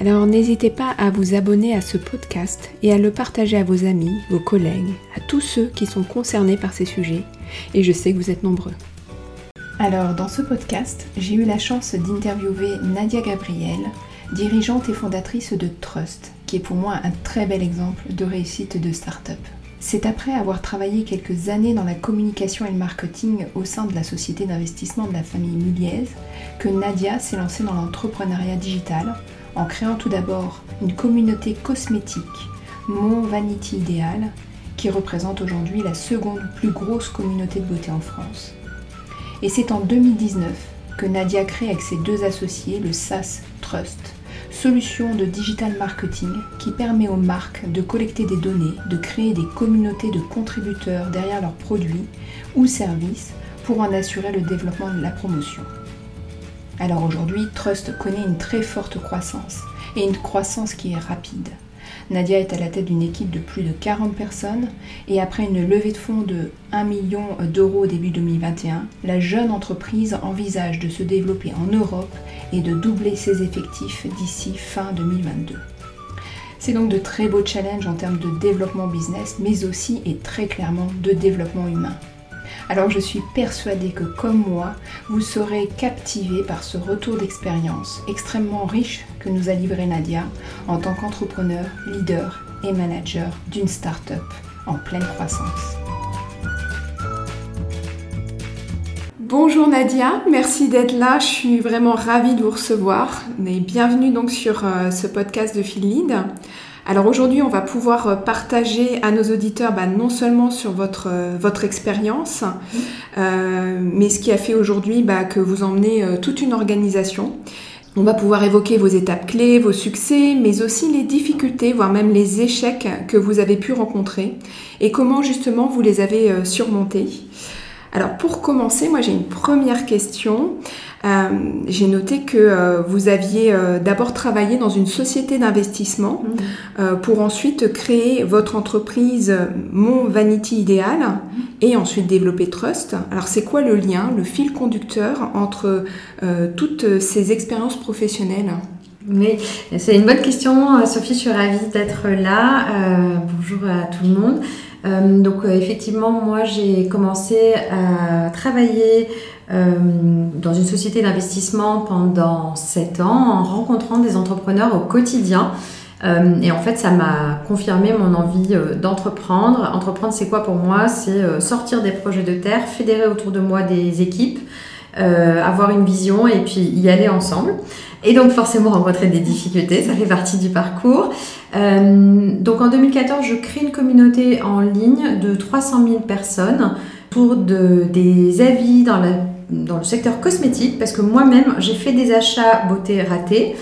Alors n'hésitez pas à vous abonner à ce podcast et à le partager à vos amis, vos collègues, à tous ceux qui sont concernés par ces sujets, et je sais que vous êtes nombreux. Alors dans ce podcast, j'ai eu la chance d'interviewer Nadia Gabriel, dirigeante et fondatrice de Trust, qui est pour moi un très bel exemple de réussite de start-up. C'est après avoir travaillé quelques années dans la communication et le marketing au sein de la société d'investissement de la famille Muliez que Nadia s'est lancée dans l'entrepreneuriat digital en créant tout d'abord une communauté cosmétique, Mon Vanity Ideal, qui représente aujourd'hui la seconde plus grosse communauté de beauté en France. Et c'est en 2019 que Nadia crée avec ses deux associés le SaaS Trust, solution de digital marketing qui permet aux marques de collecter des données, de créer des communautés de contributeurs derrière leurs produits ou services pour en assurer le développement de la promotion. Alors aujourd'hui, Trust connaît une très forte croissance, et une croissance qui est rapide. Nadia est à la tête d'une équipe de plus de 40 personnes et après une levée de fonds de 1 million d'euros au début 2021, la jeune entreprise envisage de se développer en Europe et de doubler ses effectifs d'ici fin 2022. C'est donc de très beaux challenges en termes de développement business, mais aussi et très clairement de développement humain. Alors je suis persuadée que comme moi, vous serez captivé par ce retour d'expérience extrêmement riche que nous a livré Nadia en tant qu'entrepreneur, leader et manager d'une start-up en pleine croissance. Bonjour Nadia, merci d'être là. Je suis vraiment ravie de vous recevoir. Et bienvenue donc sur euh, ce podcast de Feel Lead. Alors aujourd'hui, on va pouvoir euh, partager à nos auditeurs bah, non seulement sur votre, euh, votre expérience, euh, mais ce qui a fait aujourd'hui bah, que vous emmenez toute une organisation. On va pouvoir évoquer vos étapes clés, vos succès, mais aussi les difficultés, voire même les échecs que vous avez pu rencontrer et comment justement vous les avez surmontés. Alors pour commencer, moi j'ai une première question. Euh, j'ai noté que euh, vous aviez euh, d'abord travaillé dans une société d'investissement mhm. pour ensuite créer votre entreprise Mon Vanity Idéal mhm. et ensuite développer Trust. Alors c'est quoi le lien, le fil conducteur entre toutes ces expériences professionnelles? Oui, c'est une bonne question, Sophie. Je suis ravie d'être là. bonjour à tout le monde. donc effectivement, moi j'ai commencé à travailler dans une société d'investissement pendant 7 ans en rencontrant des entrepreneurs au quotidien. Euh, et en fait, ça m'a confirmé mon envie euh, d'entreprendre. Entreprendre, c'est quoi pour moi? C'est sortir des projets de terre, fédérer autour de moi des équipes, avoir une vision et puis y aller ensemble. Et donc forcément rencontrer des difficultés, ça fait partie du parcours. donc en 2014, je crée une communauté en ligne de 300 000 personnes autour de, des avis dans la dans le secteur cosmétique parce que moi-même, j'ai fait des achats beauté ratés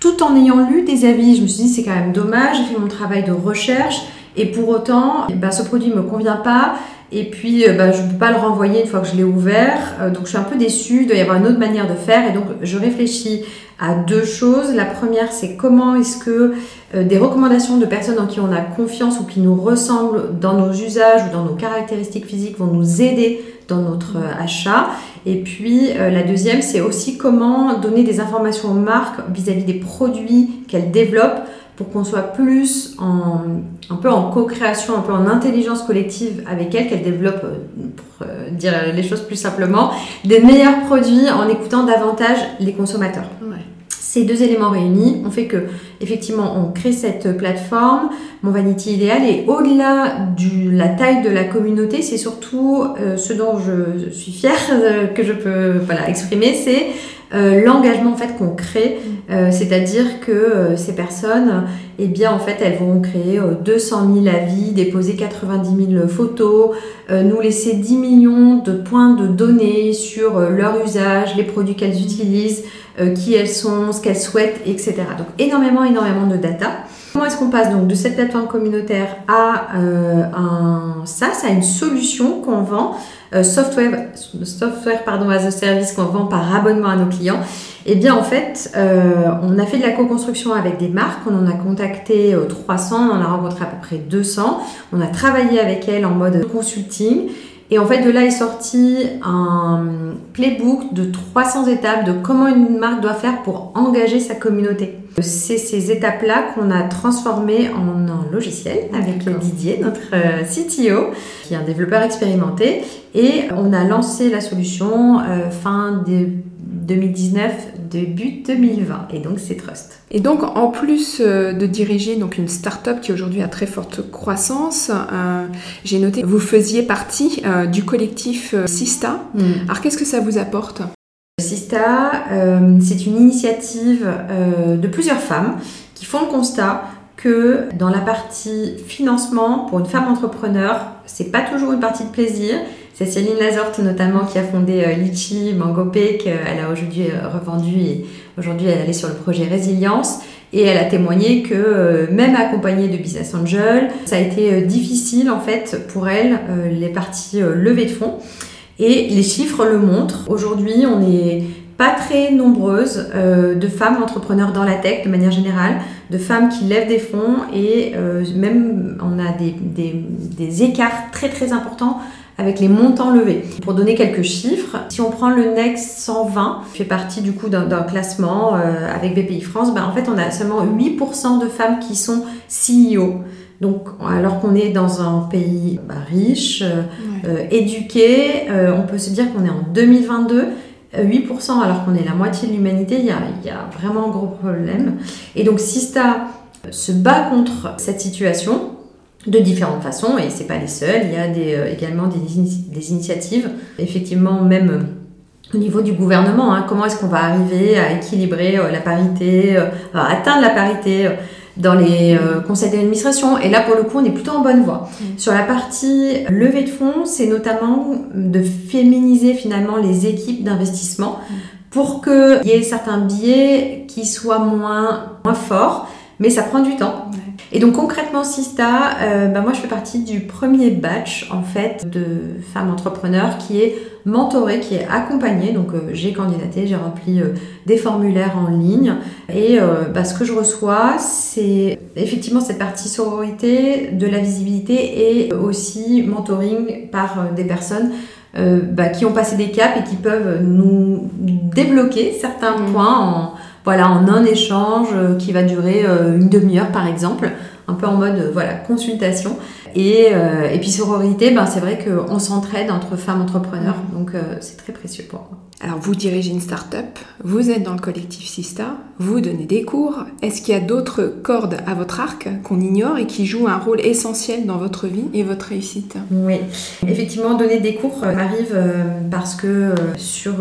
tout en ayant lu des avis. Je me suis dit, c'est quand même dommage, j'ai fait mon travail de recherche et pour autant, eh ben, ce produit ne me convient pas. Et puis, euh, ben, je ne peux pas le renvoyer une fois que je l'ai ouvert. Euh, donc, je suis un peu déçue. Il doit y avoir une autre manière de faire. Et donc, je réfléchis à deux choses. La première, c'est comment est-ce que euh, des recommandations de personnes en qui on a confiance ou qui nous ressemblent dans nos usages ou dans nos caractéristiques physiques vont nous aider dans notre achat. Et puis euh, la deuxième, c'est aussi comment donner des informations aux marques vis-à-vis des produits qu'elles développent pour qu'on soit plus en, un peu en co-création, un peu en intelligence collective avec elles, qu'elles développent, euh, pour euh, dire les choses plus simplement, des meilleurs produits en écoutant davantage les consommateurs. Ces deux éléments réunis ont fait que, effectivement, on crée cette plateforme, mon Vanity Idéal, et au-delà de la taille de la communauté, c'est surtout euh, ce dont je suis fière euh, que je peux voilà, exprimer, c'est euh, l'engagement en fait qu'on crée, c'est-à-dire que ces personnes, eh bien en fait elles vont créer 200 000 avis, déposer 90 000 photos, nous laisser 10 millions de points de données sur leur usage, les produits qu'elles utilisent, euh, qui elles sont, ce qu'elles souhaitent, etc. Donc énormément, énormément de data. Comment est-ce qu'on passe donc de cette plateforme communautaire à euh, un SaaS, à une solution qu'on vend, euh, software, software pardon, as a service qu'on vend par abonnement à nos clients. Eh bien en fait, on a fait de la co-construction avec des marques, on en a contacté 300, on en a rencontré à peu près 200, on a travaillé avec elles en mode consulting et en fait, de là est sorti un playbook de 300 étapes de comment une marque doit faire pour engager sa communauté. C'est ces étapes-là qu'on a transformées en un logiciel avec Didier, notre euh, CTO, qui est un développeur expérimenté. Et on a lancé la solution euh, fin de 2019, début 2020. Et donc, c'est Trust. Et donc, en plus euh, de diriger donc une start-up qui aujourd'hui a très forte croissance, euh, j'ai noté que vous faisiez partie euh, du collectif Sista. Hmm. Alors, qu'est-ce que ça vous apporte? Sista, c'est une initiative de plusieurs femmes qui font le constat que dans la partie financement, pour une femme entrepreneur, c'est pas toujours une partie de plaisir c'est Céline Lazorte notamment qui a fondé euh, Litchi, Mangopé, qu'elle a aujourd'hui euh, revendu et aujourd'hui elle est sur le projet Résilience. Et elle a témoigné que euh, même accompagnée de Business Angel, ça a été difficile en fait pour elle, les parties levées de fonds. Et les chiffres le montrent. Aujourd'hui, on n'est pas très nombreuses de femmes entrepreneurs dans la tech de manière générale, de femmes qui lèvent des fonds et même on a des écarts très très importants avec les montants levés. Pour donner quelques chiffres, si on prend le Next 120, qui fait partie du coup d'un classement euh, avec BPI France, ben, en fait on a seulement 8% de femmes qui sont CEO. Donc, alors qu'on est dans un pays bah, riche, euh, euh, éduqué, on peut se dire qu'on est en 2022. 8% alors qu'on est la moitié de l'humanité, il y, a, il y a vraiment un gros problème. Et donc Sista se bat contre cette situation de différentes façons, et c'est pas les seuls. Il y a des, euh, également des, des, initiatives, effectivement, même euh, au niveau du gouvernement. Hein, comment est-ce qu'on va arriver à équilibrer euh, la parité, à atteindre la parité dans les conseils d'administration? Et là, pour le coup, on est plutôt en bonne voie. Mmh. Sur la partie levée de fonds, c'est notamment de féminiser finalement les équipes d'investissement mmh. pour qu'il y ait certains biais qui soient moins, moins forts, mais ça prend du temps. Et donc concrètement, Sista, euh, bah, moi je fais partie du premier batch en fait de femmes entrepreneurs qui est mentorée, qui est accompagnée. Donc euh, j'ai candidaté, j'ai rempli euh, des formulaires en ligne et bah, ce que je reçois, c'est effectivement cette partie sororité, de la visibilité et aussi mentoring par des personnes bah, qui ont passé des caps et qui peuvent nous débloquer certains mmh. points en voilà, en un échange euh, qui va durer euh, une demi-heure par exemple, un peu en mode euh, voilà consultation. Et, et puis sororité, ben, c'est vrai qu'on s'entraide entre femmes entrepreneurs, donc c'est très précieux pour moi. Alors vous dirigez une start-up, vous êtes dans le collectif Sista, vous donnez des cours. Est-ce qu'il y a d'autres cordes à votre arc qu'on ignore et qui jouent un rôle essentiel dans votre vie et votre réussite? Oui, effectivement, donner des cours euh, arrive euh, parce que euh, sur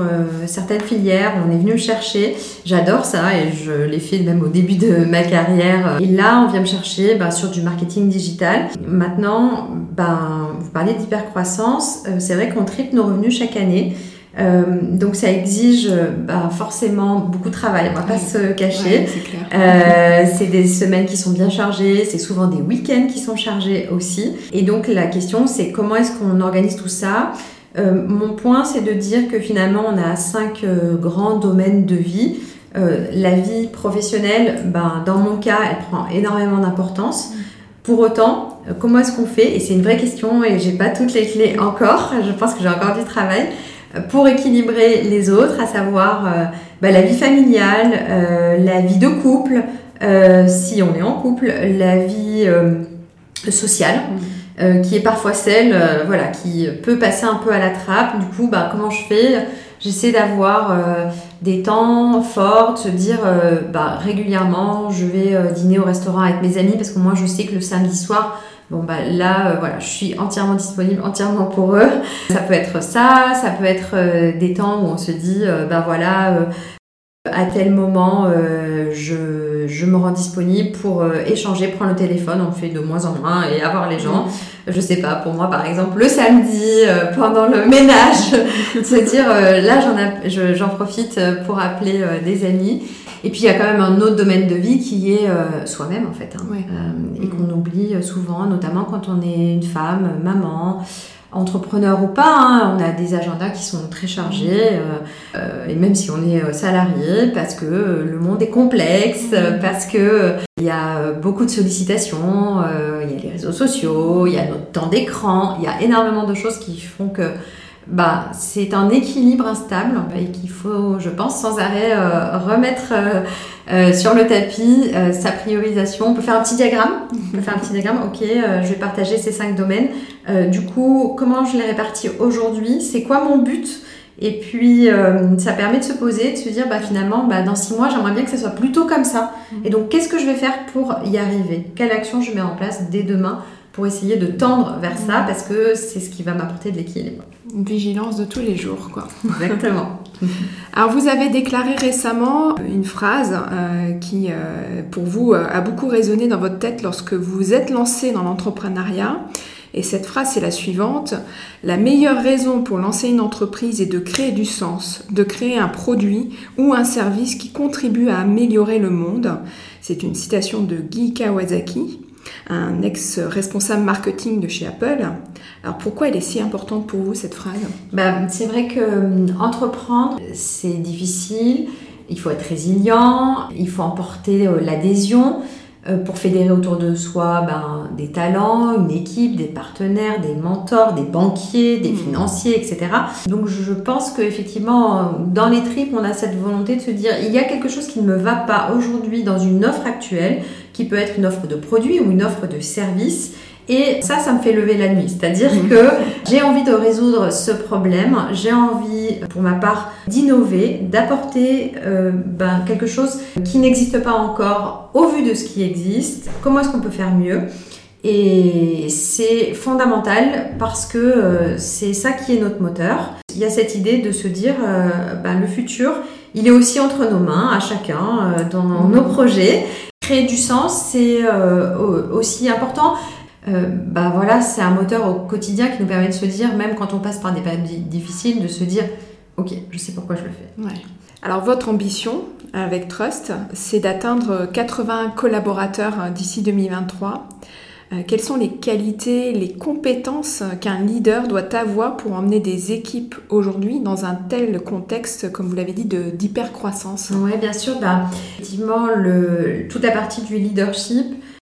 certaines filières, on est venu me chercher. J'adore ça et je l'ai fait même au début de ma carrière. Et là, on vient me chercher bah, sur du marketing digital. Maintenant, ben, vous parlez d'hypercroissance. C'est vrai qu'on triple nos revenus chaque année. Euh, donc ça exige bah, forcément beaucoup de travail, on va pas se cacher. Euh, c'est des semaines qui sont bien chargées, c'est souvent des week-ends qui sont chargés aussi. Et donc la question c'est comment est-ce qu'on organise tout ça? Euh, Mon point c'est de dire que finalement on a cinq grands domaines de vie. la vie professionnelle, ben, dans mon cas, elle prend énormément d'importance. Mm. Pour autant, comment est-ce qu'on fait? Et c'est une vraie question et j'ai pas toutes les clés encore. Je pense que j'ai encore du travail pour équilibrer les autres, à savoir euh, bah, la vie familiale, euh, la vie de couple, euh, si on est en couple, la vie sociale. Mmh. qui est parfois celle voilà, qui peut passer un peu à la trappe. Du coup, bah, comment je fais? J'essaie d'avoir des temps forts, de se dire bah, régulièrement, je vais dîner au restaurant avec mes amis parce que moi, je sais que le samedi soir, Bon bah là, voilà, je suis entièrement disponible, entièrement pour eux. Ça peut être ça, ça peut être des temps où on se dit, bah voilà, à tel moment, je je, me rends disponible pour euh, échanger, prendre le téléphone, on fait de moins en moins et avoir les gens. Je sais pas, pour moi par exemple, le samedi, euh, pendant le ménage, se dire euh, là j'en profite pour appeler des amis. Et puis il y a quand même un autre domaine de vie qui est soi-même en fait, hein. et qu'on mm. oublie souvent, notamment quand on est une femme, maman, entrepreneur ou pas, hein, on a des agendas qui sont très chargés, euh, euh, et même si on est euh, salarié, parce que le monde est complexe, mm. parce que il y a beaucoup de sollicitations, il y a les réseaux sociaux, il y a notre temps d'écran, il y a énormément de choses qui font que bah, c'est un équilibre instable et qu'il faut, je pense, sans arrêt remettre sur le tapis sa priorisation. On peut faire un petit diagramme. On peut faire un petit diagramme. Ok, je vais partager ces cinq domaines. Euh, du coup, comment je les répartis aujourd'hui? C'est quoi mon but? Et puis, euh, ça permet de se poser, de se dire, bah, finalement, bah, dans six mois, j'aimerais bien que ça soit plutôt comme ça. Et donc, qu'est-ce que je vais faire pour y arriver? Quelle action je mets en place dès demain pour essayer de tendre vers ça parce que c'est ce qui va m'apporter de l'équilibre. Une vigilance de tous les jours, quoi. Exactement. Alors, vous avez déclaré récemment une phrase euh, qui, pour vous, a beaucoup résonné dans votre tête lorsque vous vous êtes lancé dans l'entrepreneuriat. Et cette phrase, c'est la suivante. La meilleure raison pour lancer une entreprise est de créer du sens, de créer un produit ou un service qui contribue à améliorer le monde. C'est une citation de Guy Kawasaki, un ex-responsable marketing de chez Apple. Alors pourquoi elle est si importante pour vous, cette phrase? Bah, C'est vrai que euh, entreprendre, c'est difficile. Il faut être résilient, il faut emporter euh, l'adhésion. Euh, pour fédérer autour de soi ben, des talents, une équipe, des partenaires, des mentors, des banquiers, des mmh. financiers, etc. Donc je pense qu'effectivement, dans les tripes, on a cette volonté de se dire, il y a quelque chose qui ne me va pas aujourd'hui dans une offre actuelle, qui peut être une offre de produit ou une offre de service. Et ça, ça me fait lever la nuit. C'est-à-dire mmh. que j'ai envie de résoudre ce problème, j'ai envie, pour ma part, d'innover, d'apporter euh, ben, quelque chose qui n'existe pas encore au vu de ce qui existe. Comment est-ce qu'on peut faire mieux? Et c'est fondamental parce que euh, c'est ça qui est notre moteur. Il y a cette idée de se dire, euh, ben, le futur, il est aussi entre nos mains, à chacun, dans nos projets. Créer du sens, c'est aussi important. Euh, bah voilà, c'est un moteur au quotidien qui nous permet de se dire, même quand on passe par des périodes difficiles, de se dire, ok, je sais pourquoi je le fais. Alors votre ambition avec Trust, c'est d'atteindre 80 collaborateurs euh, d'ici 2023. Euh, quelles sont les qualités, les compétences qu'un leader doit avoir pour emmener des équipes aujourd'hui dans un tel contexte, comme vous l'avez dit, d'hypercroissance? Oui, bien sûr. Bah, effectivement, le, toute la partie du leadership,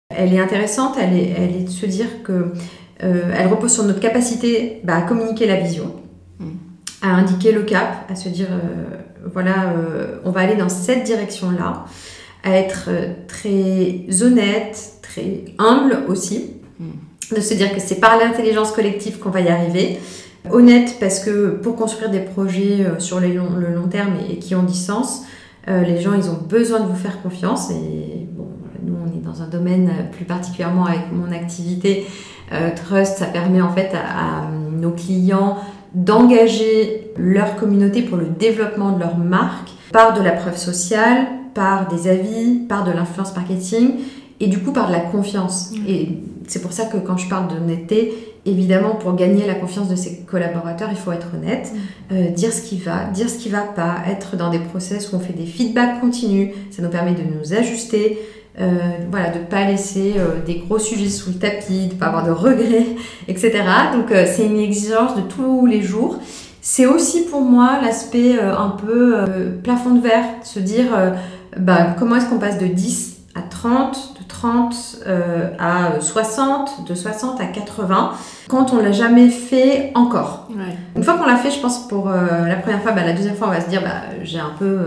elle est intéressante, elle est, elle est de se dire que euh, elle repose sur notre capacité bah, à communiquer la vision, mm. à indiquer le cap, à se dire euh, voilà, euh, on va aller dans cette direction-là, à être très honnête, très humble aussi, mm. de se dire que c'est par l'intelligence collective qu'on va y arriver. Honnête parce que pour construire des projets sur le long terme et, et qui ont du sens, les gens ils ont besoin de vous faire confiance et nous, on est dans un domaine euh, plus particulièrement avec mon activité euh, Trust, ça permet en fait à, nos clients d'engager leur communauté pour le développement de leur marque par de la preuve sociale, par des avis, par de l'influence marketing et du coup par de la confiance. Mmh. Et c'est pour ça que quand je parle d'honnêteté, évidemment, pour gagner la confiance de ses collaborateurs, il faut être honnête, mmh. euh, dire ce qui va, dire ce qui va pas, être dans des process où on fait des feedbacks continus, ça nous permet de nous ajuster, euh, voilà, de ne pas laisser euh, des gros sujets sous le tapis, de ne pas avoir de regrets, etc. Donc euh, c'est une exigence de tous les jours. C'est aussi pour moi l'aspect un peu plafond de verre, se dire bah, comment est-ce qu'on passe de 10 à 30, de 30 à 60, de 60 à 80, quand on l'a jamais fait encore. Une fois qu'on l'a fait, je pense pour la première fois, bah, la deuxième fois, on va se dire bah, j'ai un peu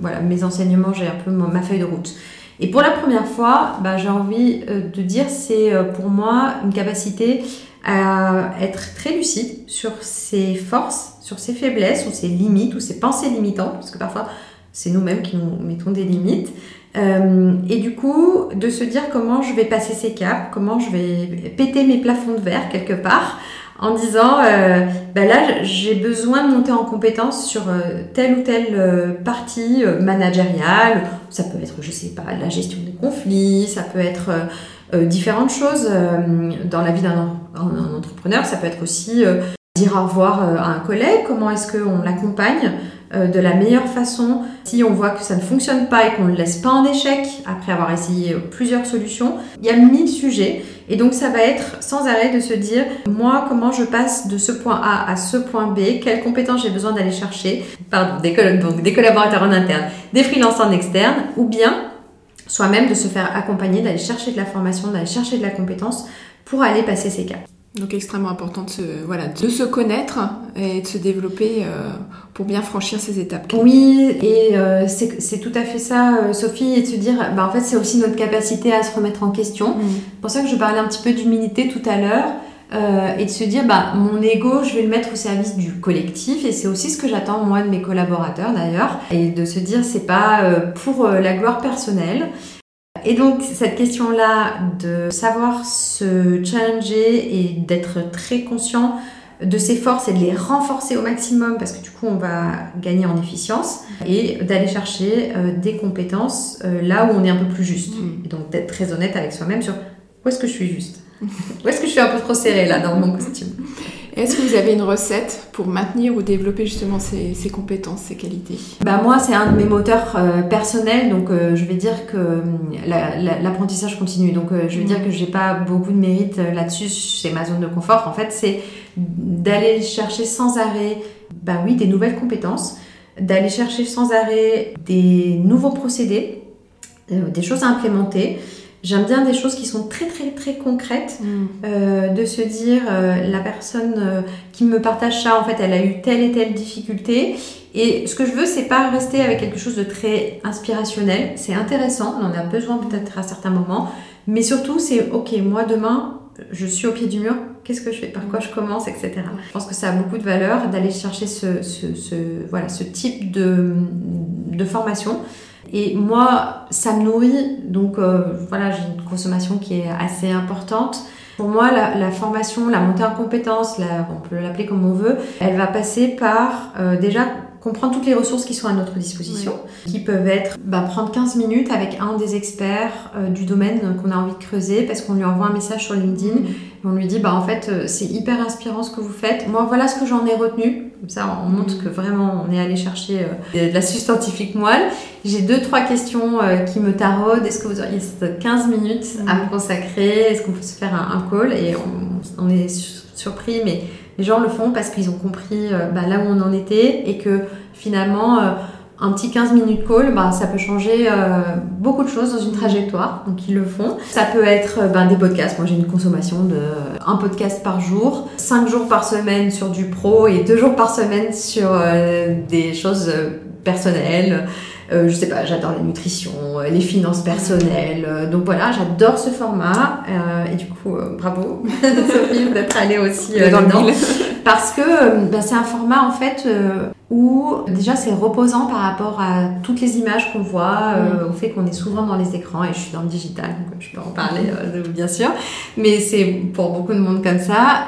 voilà, mes enseignements, j'ai un peu ma feuille de route. Et pour la première fois, bah, j'ai envie de dire, c'est pour moi une capacité à être très lucide sur ses forces, sur ses faiblesses ou ses limites ou ses pensées limitantes, parce que parfois c'est nous-mêmes qui nous mettons des limites. Euh, et du coup, de se dire comment je vais passer ces caps, comment je vais péter mes plafonds de verre quelque part, en disant, euh, bah là, j'ai besoin de monter en compétence sur euh, telle ou telle partie managériale. Ça peut être, je sais pas, la gestion des conflits, ça peut être différentes choses dans la vie d'un entrepreneur. Ça peut être aussi dire au revoir à un collègue, comment est-ce qu'on l'accompagne? euh, de la meilleure façon. Si on voit que ça ne fonctionne pas et qu'on ne le laisse pas en échec après avoir essayé plusieurs solutions, il y a mille sujets. Et donc ça va être sans arrêt de se dire, moi, comment je passe de ce point A à ce point B, quelles compétences j'ai besoin d'aller chercher, pardon, des, des collaborateurs en interne, des freelances en externe, ou bien soi-même de se faire accompagner, d'aller chercher de la formation, d'aller chercher de la compétence pour aller passer ces cas. Donc extrêmement important de se, voilà, de se connaître et de se développer euh, pour bien franchir ces étapes. Oui, et euh, c'est tout à fait ça, euh, Sophie, et de se dire, bah, en fait, c'est aussi notre capacité à se remettre en question. Mm. C'est pour ça que je parlais un petit peu d'humilité tout à l'heure. et de se dire, bah, mon ego, je vais le mettre au service du collectif, et c'est aussi ce que j'attends moi de mes collaborateurs d'ailleurs, et de se dire, c'est pas pour la gloire personnelle, et donc cette question-là de savoir se challenger et d'être très conscient de ses forces et de les renforcer au maximum parce que du coup on va gagner en efficience et d'aller chercher euh, des compétences euh, là où on est un peu plus juste. Mm. Et donc d'être très honnête avec soi-même sur où est-ce que je suis juste? Où est-ce que je suis un peu trop serrée là dans mon costume? Est-ce que vous avez une recette pour maintenir ou développer justement ces, compétences, ces qualités? Bah Moi, c'est un de mes moteurs euh, personnels, donc euh, je vais dire que hum, l'apprentissage continue. Donc euh, je vais dire que j'ai pas beaucoup de mérite là-dessus, c'est ma zone de confort. En fait, c'est d'aller chercher sans arrêt bah oui, des nouvelles compétences, d'aller chercher sans arrêt des nouveaux procédés, des choses à implémenter. J'aime bien des choses qui sont très très très concrètes, mm. euh, de se dire euh, la personne euh, qui me partage ça, en fait, elle a eu telle et telle difficulté. Et ce que je veux, c'est pas rester avec quelque chose de très inspirationnel. C'est intéressant, on en a besoin peut-être à certains moments, mais surtout c'est ok, moi demain, je suis au pied du mur, qu'est-ce que je fais, par quoi je commence, etc. Je pense que ça a beaucoup de valeur d'aller chercher ce, ce, ce, voilà, ce type de, de formation. Et moi, ça me nourrit, donc euh, voilà, j'ai une consommation qui est assez importante. Pour moi, la, formation, la montée en compétences, on peut l'appeler comme on veut, elle va passer par euh, déjà comprendre toutes les ressources qui sont à notre disposition, qui peuvent être bah, prendre 15 minutes avec un des experts euh, du domaine qu'on a envie de creuser parce qu'on lui envoie un message sur LinkedIn mm. et on lui dit bah en fait euh, c'est hyper inspirant ce que vous faites. Moi voilà ce que j'en ai retenu. Comme ça on montre mm. que vraiment on est allé chercher euh, de la substantifique moelle. J'ai deux trois questions qui me taraudent. Est-ce que vous auriez 15 minutes à mm. me consacrer? Est-ce qu'on peut se faire un, call? Et on, on est surpris mais les gens le font parce qu'ils ont compris euh, bah, là où on en était et que finalement, euh, un petit 15 minutes call, bah, ça peut changer euh, beaucoup de choses dans une trajectoire. Donc ils le font. Ça peut être bah, des podcasts. Moi j'ai une consommation de un podcast par jour, 5 jours par semaine sur du pro et 2 jours par semaine sur des choses personnelles. Euh, je sais pas, j'adore la nutrition, euh, les finances personnelles. Euh, donc voilà, j'adore ce format. et du coup, bravo Sophie d'être allée aussi dans le Parce que bah, c'est un format en fait où déjà c'est reposant par rapport à toutes les images qu'on voit, au fait qu'on est souvent dans les écrans et je suis dans le digital, donc je peux en parler bien sûr, mais c'est pour beaucoup de monde comme ça.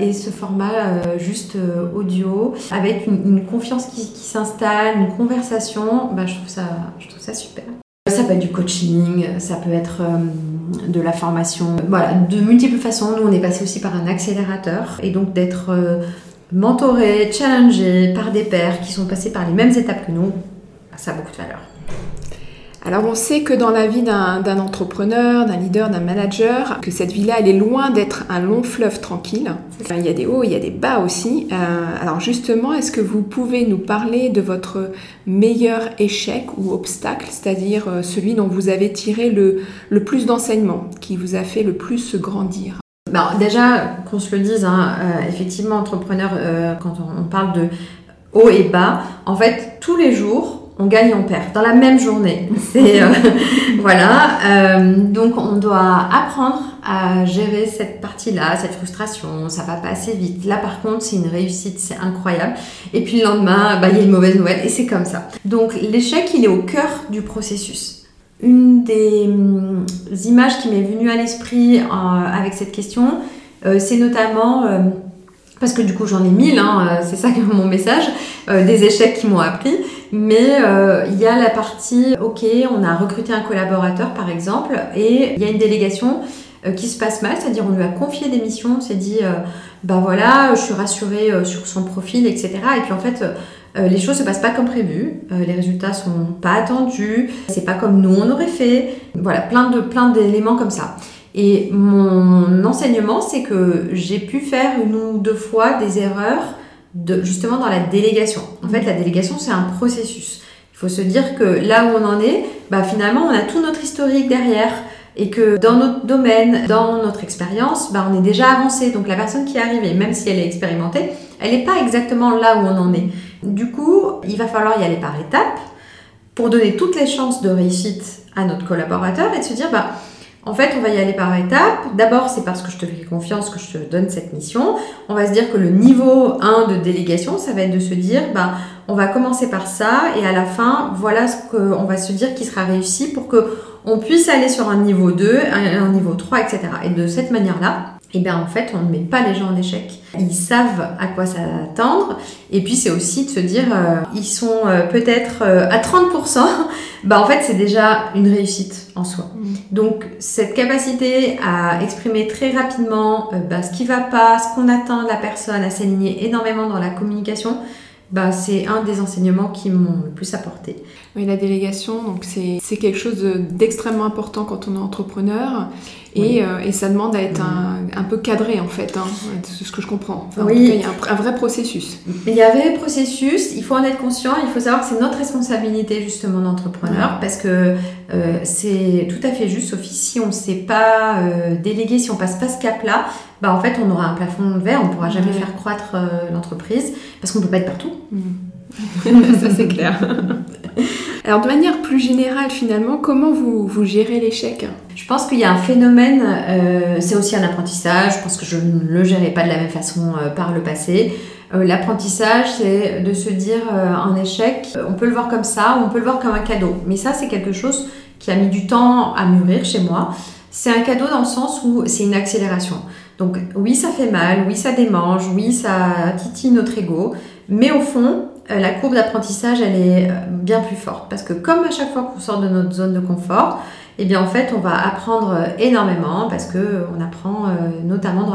Et, ce format juste audio avec une, confiance qui, s'installe, une conversation, bah, je ça, je trouve ça super. Ça peut être du coaching, ça peut être euh, de la formation, voilà, de multiples façons. Nous, on est passé aussi par un accélérateur et donc d'être mentoré, challengé par des pairs qui sont passés par les mêmes étapes que nous, ça a beaucoup de valeur. Alors on sait que dans la vie d'un entrepreneur, d'un leader, d'un manager, que cette vie-là, elle est loin d'être un long fleuve tranquille. Il y a des hauts, il y a des bas aussi. Euh, alors justement, est-ce que vous pouvez nous parler de votre meilleur échec ou obstacle, c'est-à-dire euh, celui dont vous avez tiré le, le plus d'enseignements, qui vous a fait le plus grandir? Ben, déjà, qu'on se le dise, hein, euh, effectivement, entrepreneur, quand on, parle de haut et bas, en fait, tous les jours, on gagne on perd dans la même journée. C'est euh, voilà. Euh, donc on doit apprendre à gérer cette partie-là, cette frustration. Ça va pas assez vite. Là par contre, c'est une réussite, c'est incroyable. Et puis le lendemain, bah, il y a une mauvaise nouvelle et c'est comme ça. Donc l'échec, il est au cœur du processus. Une des hum, images qui m'est venue à l'esprit euh, avec cette question, c'est notamment parce que du coup j'en ai mille, hein, c'est ça mon message, des échecs qui m'ont appris. Mais euh, il y a la partie, ok, on a recruté un collaborateur par exemple, et il y a une délégation euh, qui se passe mal, c'est-à-dire on lui a confié des missions, on s'est dit, euh, bah voilà, je suis rassurée sur son profil, etc. Et puis en fait, les choses se passent pas comme prévu, les résultats sont pas attendus, c'est pas comme nous on aurait fait, voilà, plein de plein d'éléments comme ça. Et mon enseignement, c'est que j'ai pu faire une ou deux fois des erreurs justement dans la délégation. En fait, la délégation, c'est un processus. Il faut se dire que là où on en est, bah, finalement, on a tout notre historique derrière et que dans notre domaine, dans notre expérience, bah, on est déjà avancé. Donc la personne qui est arrivée, même si elle est expérimentée, elle n'est pas exactement là où on en est. Du coup, il va falloir y aller par étapes pour donner toutes les chances de réussite à notre collaborateur et de se dire, bah, en fait, on va y aller par étapes. D'abord, c'est parce que je te fais confiance que je te donne cette mission. On va se dire que le niveau 1 de délégation, ça va être de se dire, bah, on va commencer par ça et à la fin, voilà ce qu'on va se dire qui sera réussi pour que on puisse aller sur un niveau 2, un, niveau 3, etc. Et de cette manière-là, et eh bien en fait, on ne met pas les gens en échec. Ils savent à quoi s'attendre. Et puis c'est aussi de se dire, euh, ils sont euh, peut-être euh, à 30%, bah en fait c'est déjà une réussite en soi. Mm. Donc cette capacité à exprimer très rapidement bah, ce qui va pas, ce qu'on attend de la personne, à s'aligner énormément dans la communication, bah, c'est un des enseignements qui m'ont le plus apporté. Oui, la délégation, donc c'est quelque chose d'extrêmement important quand on est entrepreneur et, euh, et ça demande à être un, un, peu cadré en fait, hein, c'est ce que je comprends. oui. En tout cas, il y a un, un, vrai processus. Il y a un vrai processus, il faut en être conscient, il faut savoir que c'est notre responsabilité justement d'entrepreneur parce que euh, c'est tout à fait juste, Sophie, si on ne sait pas euh, déléguer, si on passe pas ce cap-là, bah en fait on aura un plafond de verre, on ne pourra jamais faire croître l'entreprise parce qu'on ne peut pas être partout. Mm. Ça c'est clair. Alors de manière plus générale finalement, comment vous, vous gérez l'échec? Je pense qu'il y a un phénomène, euh, c'est aussi un apprentissage, je pense que je ne le gérais pas de la même façon euh, par le passé. L'apprentissage, c'est de se dire un échec, on peut le voir comme ça ou on peut le voir comme un cadeau. Mais ça, c'est quelque chose qui a mis du temps à mûrir chez moi. C'est un cadeau dans le sens où c'est une accélération. Donc oui, ça fait mal, oui, ça démange, oui, ça titille notre ego, mais au fond, euh, la courbe d'apprentissage, elle est euh, bien plus forte. Parce que comme à chaque fois qu'on sort de notre zone de confort, eh bien en fait, on va apprendre euh, énormément parce qu'on apprend notamment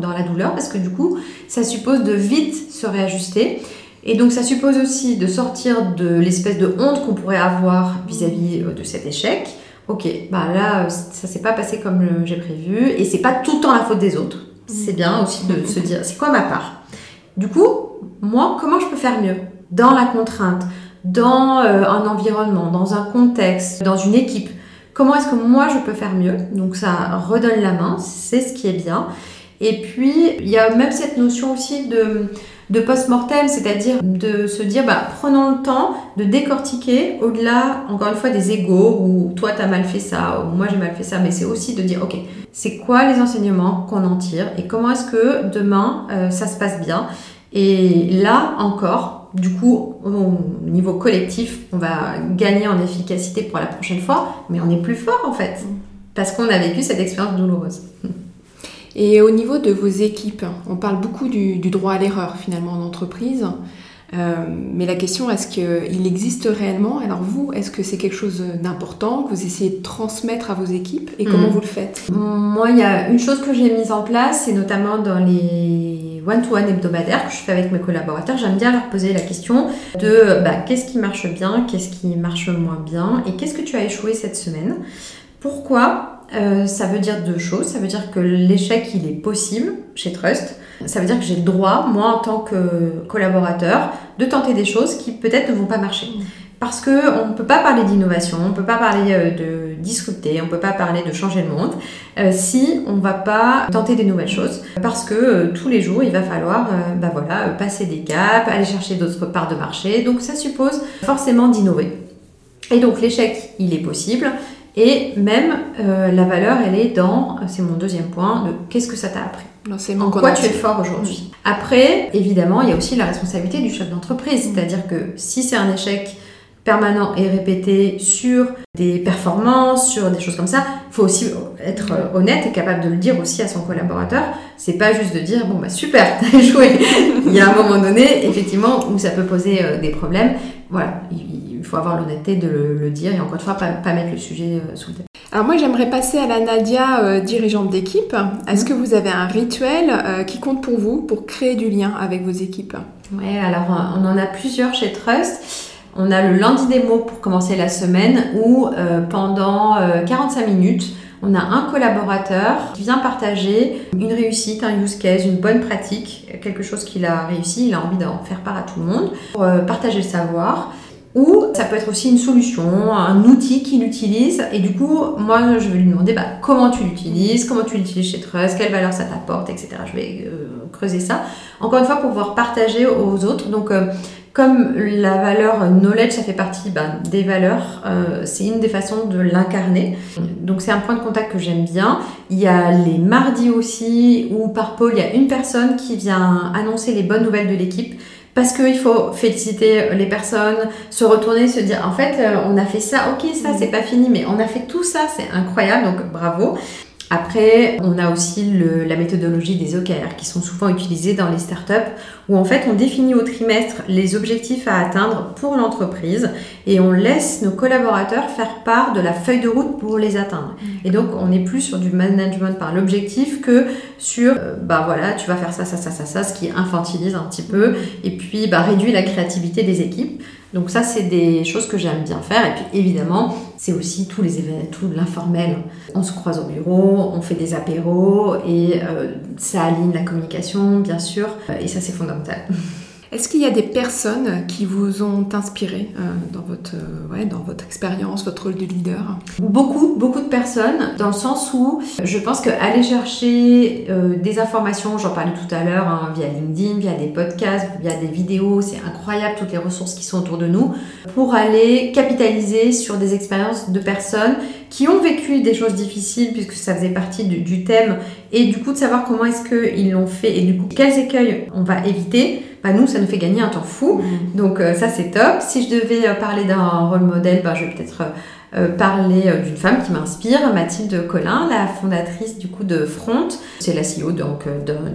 dans, la douleur, parce que du coup, ça suppose de vite se réajuster. Et donc ça suppose aussi de sortir de l'espèce de honte qu'on pourrait avoir vis-à-vis -vis de cet échec ok, bah là, ça s'est pas passé comme j'ai prévu, et c'est pas tout le temps la faute des autres. C'est bien aussi de se dire, c'est quoi ma part? Du coup, moi, comment je peux faire mieux? Dans la contrainte, dans euh, un environnement, dans un contexte, dans une équipe. Comment est-ce que moi je peux faire mieux? Donc ça redonne la main, c'est ce qui est bien. Et puis, il y a même cette notion aussi de de post-mortem, c'est-à-dire de se dire, bah, prenons le temps de décortiquer au-delà, encore une fois, des égaux, ou toi t'as mal fait ça, ou moi j'ai mal fait ça, mais c'est aussi de dire, ok, c'est quoi les enseignements qu'on en tire, et comment est-ce que demain euh, ça se passe bien. Et là encore, du coup, au niveau collectif, on va gagner en efficacité pour la prochaine fois, mais on est plus fort en fait, parce qu'on a vécu cette expérience douloureuse. Et au niveau de vos équipes, on parle beaucoup du, droit à l'erreur finalement en entreprise. Euh, mais la question, est-ce qu'il existe réellement? Alors vous, est-ce que c'est quelque chose d'important que vous essayez de transmettre à vos équipes? Et comment hmm. vous le faites? Moi, il y a une chose que j'ai mise en place, c'est notamment dans les one-to-one hebdomadaires que je fais avec mes collaborateurs. J'aime bien leur poser la question de bah, qu'est-ce qui marche bien, qu'est-ce qui marche moins bien et qu'est-ce que tu as échoué cette semaine? Pourquoi euh, ça veut dire deux choses. Ça veut dire que l'échec, il est possible chez Trust. Ça veut dire que j'ai le droit, moi en tant que collaborateur, de tenter des choses qui peut-être ne vont pas marcher. parce que on ne peut pas parler d'innovation, on ne peut pas parler de discuter, on ne peut pas parler de changer le monde si on ne va pas tenter des nouvelles choses. Parce que tous les jours, il va falloir bah voilà, passer des caps, aller chercher d'autres parts de marché. Donc ça suppose forcément d'innover. Et donc l'échec, il est possible. Et même euh, la valeur, elle est dans, c'est mon deuxième point, de qu'est-ce que ça t'a appris? En quoi tu es fort aujourd'hui? Après, évidemment, il y a aussi la responsabilité du chef d'entreprise. Mm. C'est-à-dire que si c'est un échec permanent et répété sur des performances, sur des choses comme ça, il faut aussi être honnête et capable de le dire aussi à son collaborateur. C'est pas juste de dire bon bah super, t'as échoué. il y a un moment donné, effectivement, où ça peut poser euh, des problèmes. Voilà, il faut avoir l'honnêteté de le, dire et encore une fois, pas, pas mettre le sujet euh, sous le tapis. Alors moi, j'aimerais passer à la Nadia, euh, dirigeante d'équipe. Est-ce que vous avez un rituel euh, qui compte pour vous pour créer du lien avec vos équipes? Oui, alors on en a plusieurs chez Trust. On a le lundi des mots pour commencer la semaine où pendant 45 minutes, on a un collaborateur qui vient partager une réussite, un use case, une bonne pratique, quelque chose qu'il a réussi, il a envie d'en faire part à tout le monde, pour partager le savoir. Ou ça peut être aussi une solution, un outil qu'il utilise. Et du coup, moi, je vais lui demander bah, comment tu l'utilises, comment tu l'utilises chez Trust, quelle valeur ça t'apporte, etc. Je vais euh, creuser ça. Encore une fois, pour pouvoir partager aux autres. Donc, euh, comme la valeur knowledge, ça fait partie bah, des valeurs, euh, c'est une des façons de l'incarner. Donc, c'est un point de contact que j'aime bien. Il y a les mardis aussi, où par pôle, il y a une personne qui vient annoncer les bonnes nouvelles de l'équipe parce qu'il faut féliciter les personnes, se retourner, se dire en fait euh, on a fait ça, ok ça c'est pas fini, mais on a fait tout ça, c'est incroyable, donc bravo. Après, on a aussi la méthodologie des OKR qui sont souvent utilisées dans les startups où en fait on définit au trimestre les objectifs à atteindre pour l'entreprise et on laisse nos collaborateurs faire part de la feuille de route pour les atteindre. Et donc on n'est plus sur du management par l'objectif que sur euh, bah voilà, tu vas faire ça ça ça ça ça ce qui infantilise un petit peu et puis bah réduit la créativité des équipes. Donc ça, c'est des choses que j'aime bien faire. Et puis évidemment, c'est aussi tous les événements, tout l'informel. On se croise au bureau, on fait des apéros et euh, ça aligne la communication, bien sûr. Et ça, c'est fondamental. Est-ce qu'il y a des personnes qui vous ont inspiré euh, dans votre, euh, ouais, dans votre expérience, votre rôle de leader? Beaucoup, beaucoup de personnes, dans le sens où je pense qu'aller chercher euh, des informations, j'en parlais tout à l'heure, hein, via LinkedIn, via des podcasts, via des vidéos, c'est incroyable toutes les ressources qui sont autour de nous, pour aller capitaliser sur des expériences de personnes qui ont vécu des choses difficiles, puisque ça faisait partie du, du thème, et du coup de savoir comment est-ce qu'ils l'ont fait, et du coup quels écueils on va éviter bah, nous, ça nous fait gagner un temps fou. Mm. Donc euh, ça, c'est top. Si je devais euh, parler d'un rôle modèle, bah, je vais peut-être euh, parler d'une femme qui m'inspire, Mathilde Collin, la fondatrice du coup de Front. C'est la CEO donc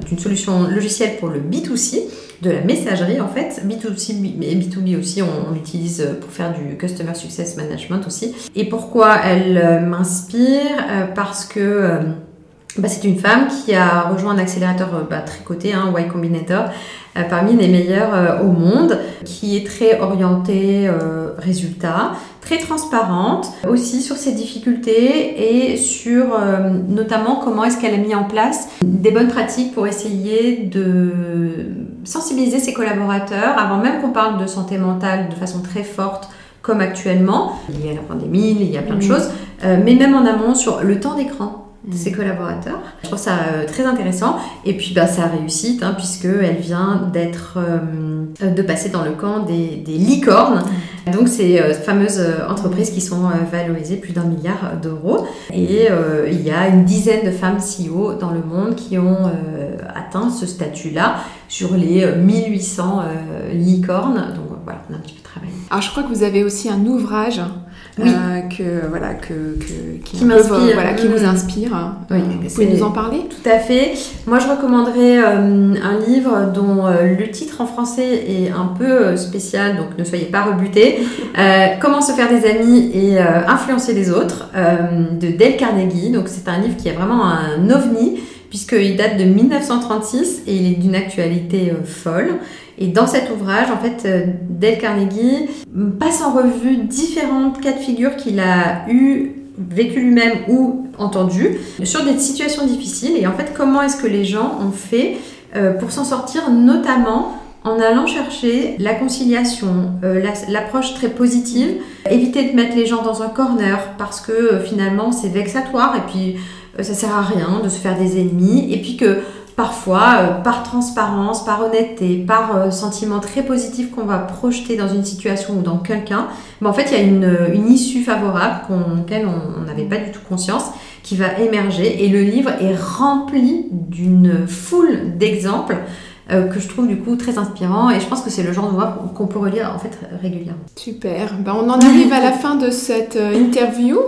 d'une solution logicielle pour le B2C, de la messagerie en fait. B2C et B2B aussi, on, l'utilise pour faire du Customer Success Management aussi. Et pourquoi elle m'inspire Parce que bah, c'est une femme qui a rejoint un accélérateur bah, très coté, hein, Y Combinator, euh, parmi les meilleurs euh, au monde, qui est très orientée euh, résultat, très transparente aussi sur ses difficultés et sur notamment comment est-ce qu'elle a mis en place des bonnes pratiques pour essayer de sensibiliser ses collaborateurs avant même qu'on parle de santé mentale de façon très forte comme actuellement. Il y a la pandémie, il y a plein de choses, mais même en amont sur le temps d'écran de ses collaborateurs. Je trouve ça euh, très intéressant. Et puis bah, sa réussite, hein, puisqu'elle vient d'être, euh, de passer dans le camp des, licornes. Donc ces euh, fameuses entreprises qui sont valorisées plus d'un milliard d'euros. Et il y a une dizaine de femmes CEO dans le monde qui ont atteint ce statut-là sur les 1800 licornes. Donc voilà, on a un petit peu travaillé. Alors je crois que vous avez aussi un ouvrage oui. Euh, que voilà que, qui, qui m'inspire, voilà, qui vous inspire. Oui, vous pouvez nous en parler Tout à fait. Moi, je recommanderais euh, un livre dont euh, le titre en français est un peu spécial, donc ne soyez pas rebutés. Comment se faire des amis et influencer les autres de Dale Carnegie. Donc, c'est un livre qui est vraiment un ovni puisqu'il date de 1936 et il est d'une actualité folle. Et dans cet ouvrage, en fait, euh, Dale Carnegie passe en revue différentes cas de figure qu'il a eu vécu lui-même ou entendu sur des situations difficiles. Et en fait comment est-ce que les gens ont fait euh, pour s'en sortir notamment en allant chercher la conciliation, euh, l'approche très positive, éviter de mettre les gens dans un corner parce que finalement c'est vexatoire et puis ça sert à rien de se faire des ennemis. Et puis que parfois par transparence, par honnêteté, par sentiment très positif qu'on va projeter dans une situation ou dans quelqu'un, mais en fait il y a une, issue favorable auquel on n'avait pas du tout conscience qui va émerger et le livre est rempli d'une foule d'exemples euh, que je trouve du coup très inspirant et je pense que c'est le genre de voix qu'on peut relire en fait régulièrement. Super, ben, on en arrive à la fin de cette euh, interview.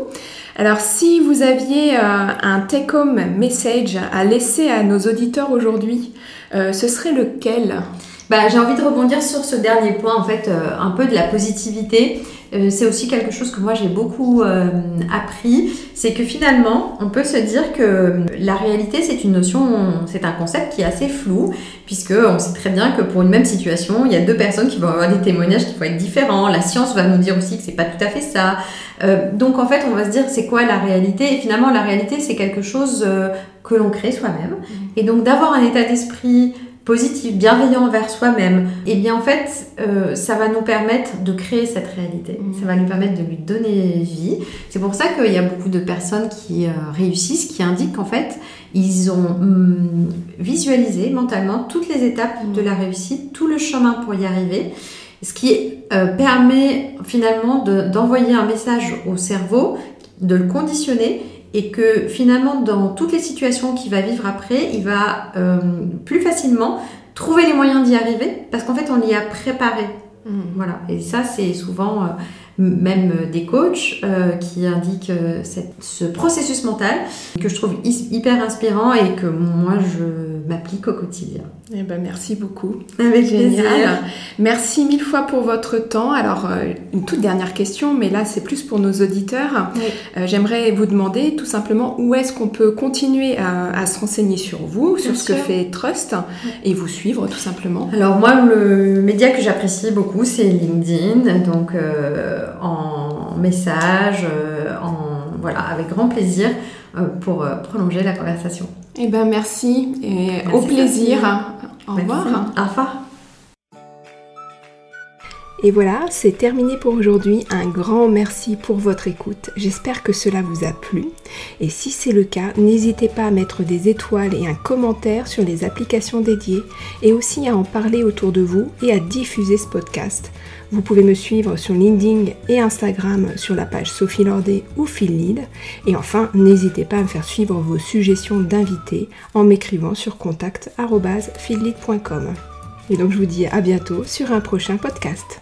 Alors si vous aviez euh, un take-home message à laisser à nos auditeurs aujourd'hui, ce serait lequel? Bah, J'ai envie de rebondir sur ce dernier point, en fait, un peu de la positivité. Euh, c'est aussi quelque chose que moi j'ai beaucoup euh, appris, c'est que finalement on peut se dire que la réalité c'est une notion, c'est un concept qui est assez flou, puisque on sait très bien que pour une même situation, il y a deux personnes qui vont avoir des témoignages qui vont être différents. La science va nous dire aussi que c'est pas tout à fait ça. Euh, donc en fait on va se dire c'est quoi la réalité? Et finalement la réalité c'est quelque chose que l'on crée soi-même. Mmh. Et donc d'avoir un état d'esprit positif, bienveillant envers soi-même, et eh bien en fait, euh, ça va nous permettre de créer cette réalité. Mm. Ça va nous permettre de lui donner vie. C'est pour ça qu'il y a beaucoup de personnes qui euh, réussissent, qui indiquent qu'en fait, ils ont hum, visualisé mentalement toutes les étapes de la réussite, tout le chemin pour y arriver. Ce qui euh, permet finalement d'envoyer un message au cerveau, de le conditionner et que finalement dans toutes les situations qu'il va vivre après, il va euh, plus facilement trouver les moyens d'y arriver parce qu'en fait on y a préparé. Mmh. Voilà, et ça c'est souvent euh, même des coachs euh, qui indiquent ce processus mental que je trouve hyper inspirant et que moi je m'applique au quotidien. Eh ben, merci beaucoup. Avec Génial. Merci mille fois pour votre temps. Alors, euh, une toute dernière question, mais là, c'est plus pour nos auditeurs. Euh, j'aimerais vous demander tout simplement où est-ce qu'on peut continuer à, se renseigner sur vous, sur ce que fait Trust, et vous suivre tout simplement. Alors, moi, le média que j'apprécie beaucoup, c'est LinkedIn. Donc, euh, en message, en, voilà, avec grand plaisir pour prolonger la conversation. Eh ben merci et au plaisir. Au revoir. Au revoir. Et voilà, c'est terminé pour aujourd'hui. Un grand merci pour votre écoute. J'espère que cela vous a plu. Et si c'est le cas, n'hésitez pas à mettre des étoiles et un commentaire sur les applications dédiées et aussi à en parler autour de vous et à diffuser ce podcast. Vous pouvez me suivre sur LinkedIn et Instagram sur la page Sophie Lordet ou Phil Et enfin, n'hésitez pas à me faire suivre vos suggestions d'invités en m'écrivant sur contact.phillead.com. Et donc je vous dis à bientôt sur un prochain podcast.